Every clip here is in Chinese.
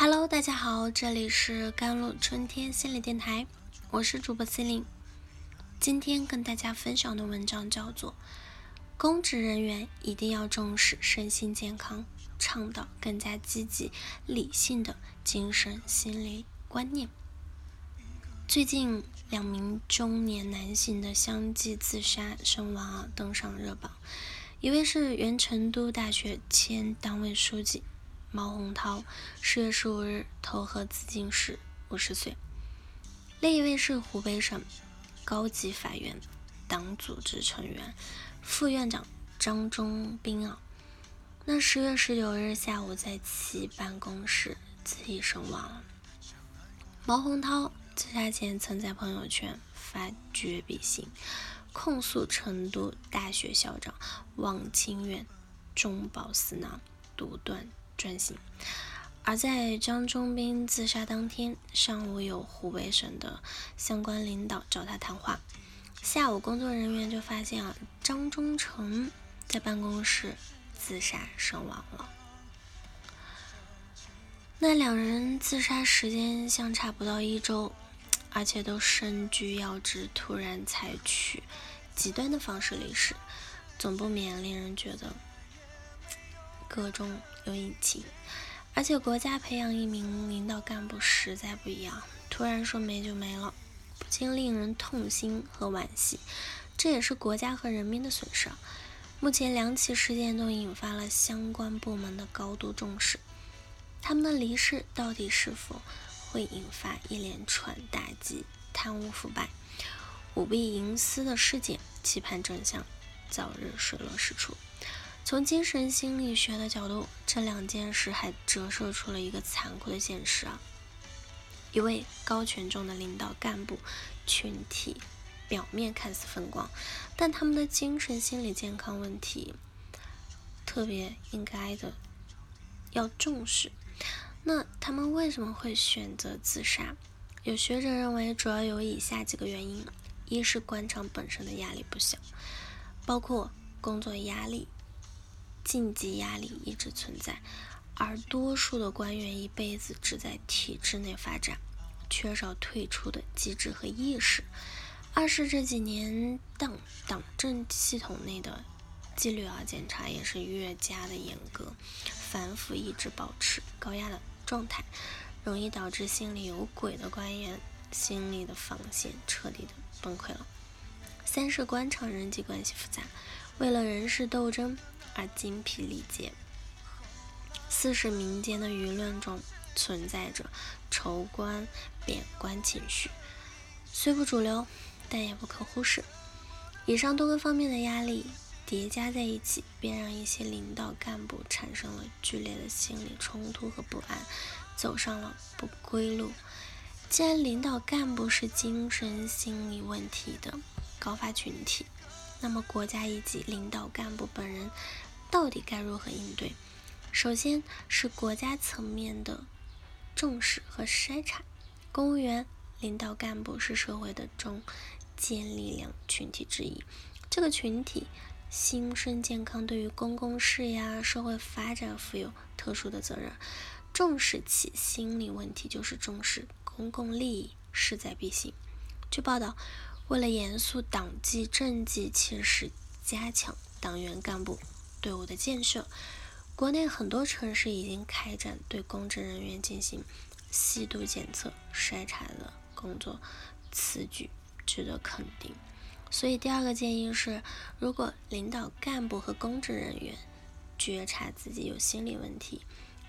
Hello，大家好，这里是甘露春天心理电台，我是主播心灵。今天跟大家分享的文章叫做《公职人员一定要重视身心健康，倡导更加积极理性的精神心理观念》。最近两名中年男性的相继自杀身亡啊，登上热榜。一位是原成都大学前党委书记。毛洪涛十月十五日投河自尽时，五十岁。另一位是湖北省高级法院党组织成员、副院长张忠斌啊。那十月十九日下午在其办公室自缢身亡了。毛洪涛自杀前曾在朋友圈发绝笔信，控诉成都大学校长王清远中饱私囊、独断。转型。而在张忠斌自杀当天上午，有湖北省的相关领导找他谈话。下午，工作人员就发现啊，张忠诚在办公室自杀身亡了。那两人自杀时间相差不到一周，而且都身居要职，突然采取极端的方式离世，总不免令人觉得。各中有隐情，而且国家培养一名领导干部实在不一样，突然说没就没了，不禁令人痛心和惋惜。这也是国家和人民的损失。目前两起事件都引发了相关部门的高度重视，他们的离世到底是否会引发一连串打击贪污腐败、舞弊营私的事件？期盼真相早日水落石出。从精神心理学的角度，这两件事还折射出了一个残酷的现实啊！一位高权重的领导干部群体，表面看似风光，但他们的精神心理健康问题特别应该的要重视。那他们为什么会选择自杀？有学者认为，主要有以下几个原因：一是官场本身的压力不小，包括工作压力。晋级压力一直存在，而多数的官员一辈子只在体制内发展，缺少退出的机制和意识。二是这几年党党政系统内的纪律啊检查也是越加的严格，反腐一直保持高压的状态，容易导致心里有鬼的官员心理的防线彻底的崩溃了。三是官场人际关系复杂，为了人事斗争。而精疲力竭。四是民间的舆论中存在着仇官贬官情绪，虽不主流，但也不可忽视。以上多个方面的压力叠加在一起，便让一些领导干部产生了剧烈的心理冲突和不安，走上了不归路。既然领导干部是精神心理问题的高发群体，那么国家以及领导干部本人。到底该如何应对？首先是国家层面的重视和筛查。公务员、领导干部是社会的中坚力量群体之一。这个群体心身健康，对于公共事业、社会发展负有特殊的责任。重视其心理问题，就是重视公共利益，势在必行。据报道，为了严肃党纪政纪，切实加强党员干部。队伍的建设，国内很多城市已经开展对公职人员进行细度检测筛查的工作，此举值得肯定。所以，第二个建议是，如果领导干部和公职人员觉察自己有心理问题，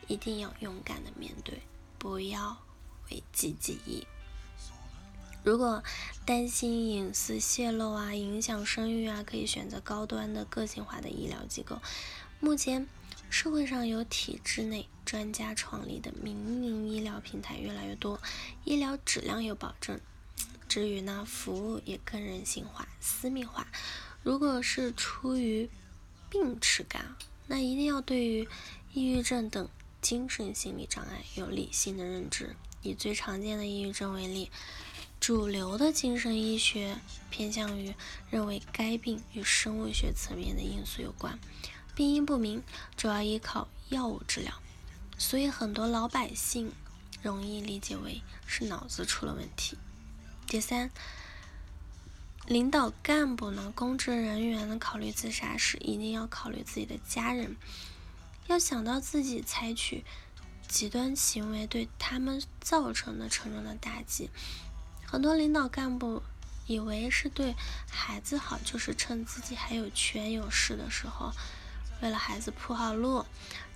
一定要勇敢的面对，不要讳疾忌医。如果担心隐私泄露啊，影响声誉啊，可以选择高端的个性化的医疗机构。目前社会上有体制内专家创立的民营医疗平台越来越多，医疗质量有保证，至于呢，服务也更人性化、私密化。如果是出于病耻感，那一定要对于抑郁症等精神心理障碍有理性的认知。以最常见的抑郁症为例。主流的精神医学偏向于认为该病与生物学层面的因素有关，病因不明，主要依靠药物治疗。所以很多老百姓容易理解为是脑子出了问题。第三，领导干部呢，公职人员呢，考虑自杀时一定要考虑自己的家人，要想到自己采取极端行为对他们造成的沉重的打击。很多领导干部以为是对孩子好，就是趁自己还有权有势的时候，为了孩子铺好路，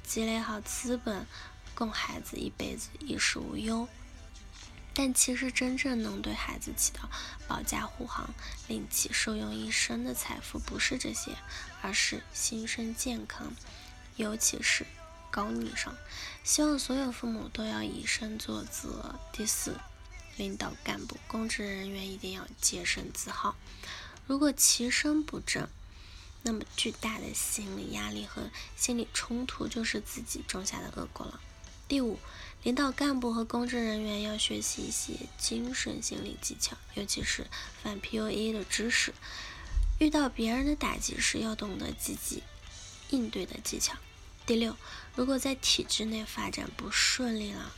积累好资本，供孩子一辈子衣食无忧。但其实真正能对孩子起到保驾护航、令其受用一生的财富，不是这些，而是心身健康，尤其是高龄上。希望所有父母都要以身作则。第四，领导干部、公职人员一定要洁身自好。如果其身不正，那么巨大的心理压力和心理冲突就是自己种下的恶果了。第五，领导干部和公职人员要学习一些精神心理技巧，尤其是反 PUA 的知识。遇到别人的打击时，要懂得积极应对的技巧。第六，如果在体制内发展不顺利了，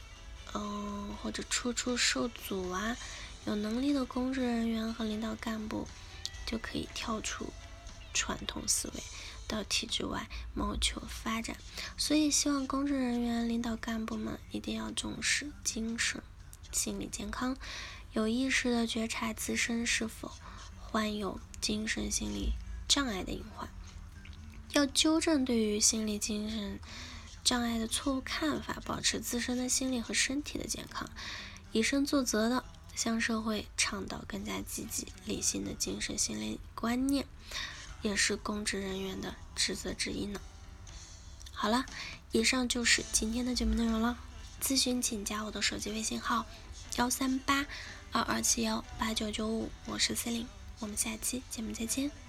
嗯，或者处处受阻啊，有能力的公职人员和领导干部就可以跳出传统思维。到体制外谋求发展，所以希望公职人员、领导干部们一定要重视精神、心理健康，有意识的觉察自身是否患有精神心理障碍的隐患，要纠正对于心理精神障碍的错误看法，保持自身的心理和身体的健康，以身作则的向社会倡导更加积极、理性的精神心理观念。也是公职人员的职责之一呢。好了，以上就是今天的节目内容了。咨询请加我的手机微信号：幺三八二二七幺八九九五，我是 C 琳，我们下期节目再见。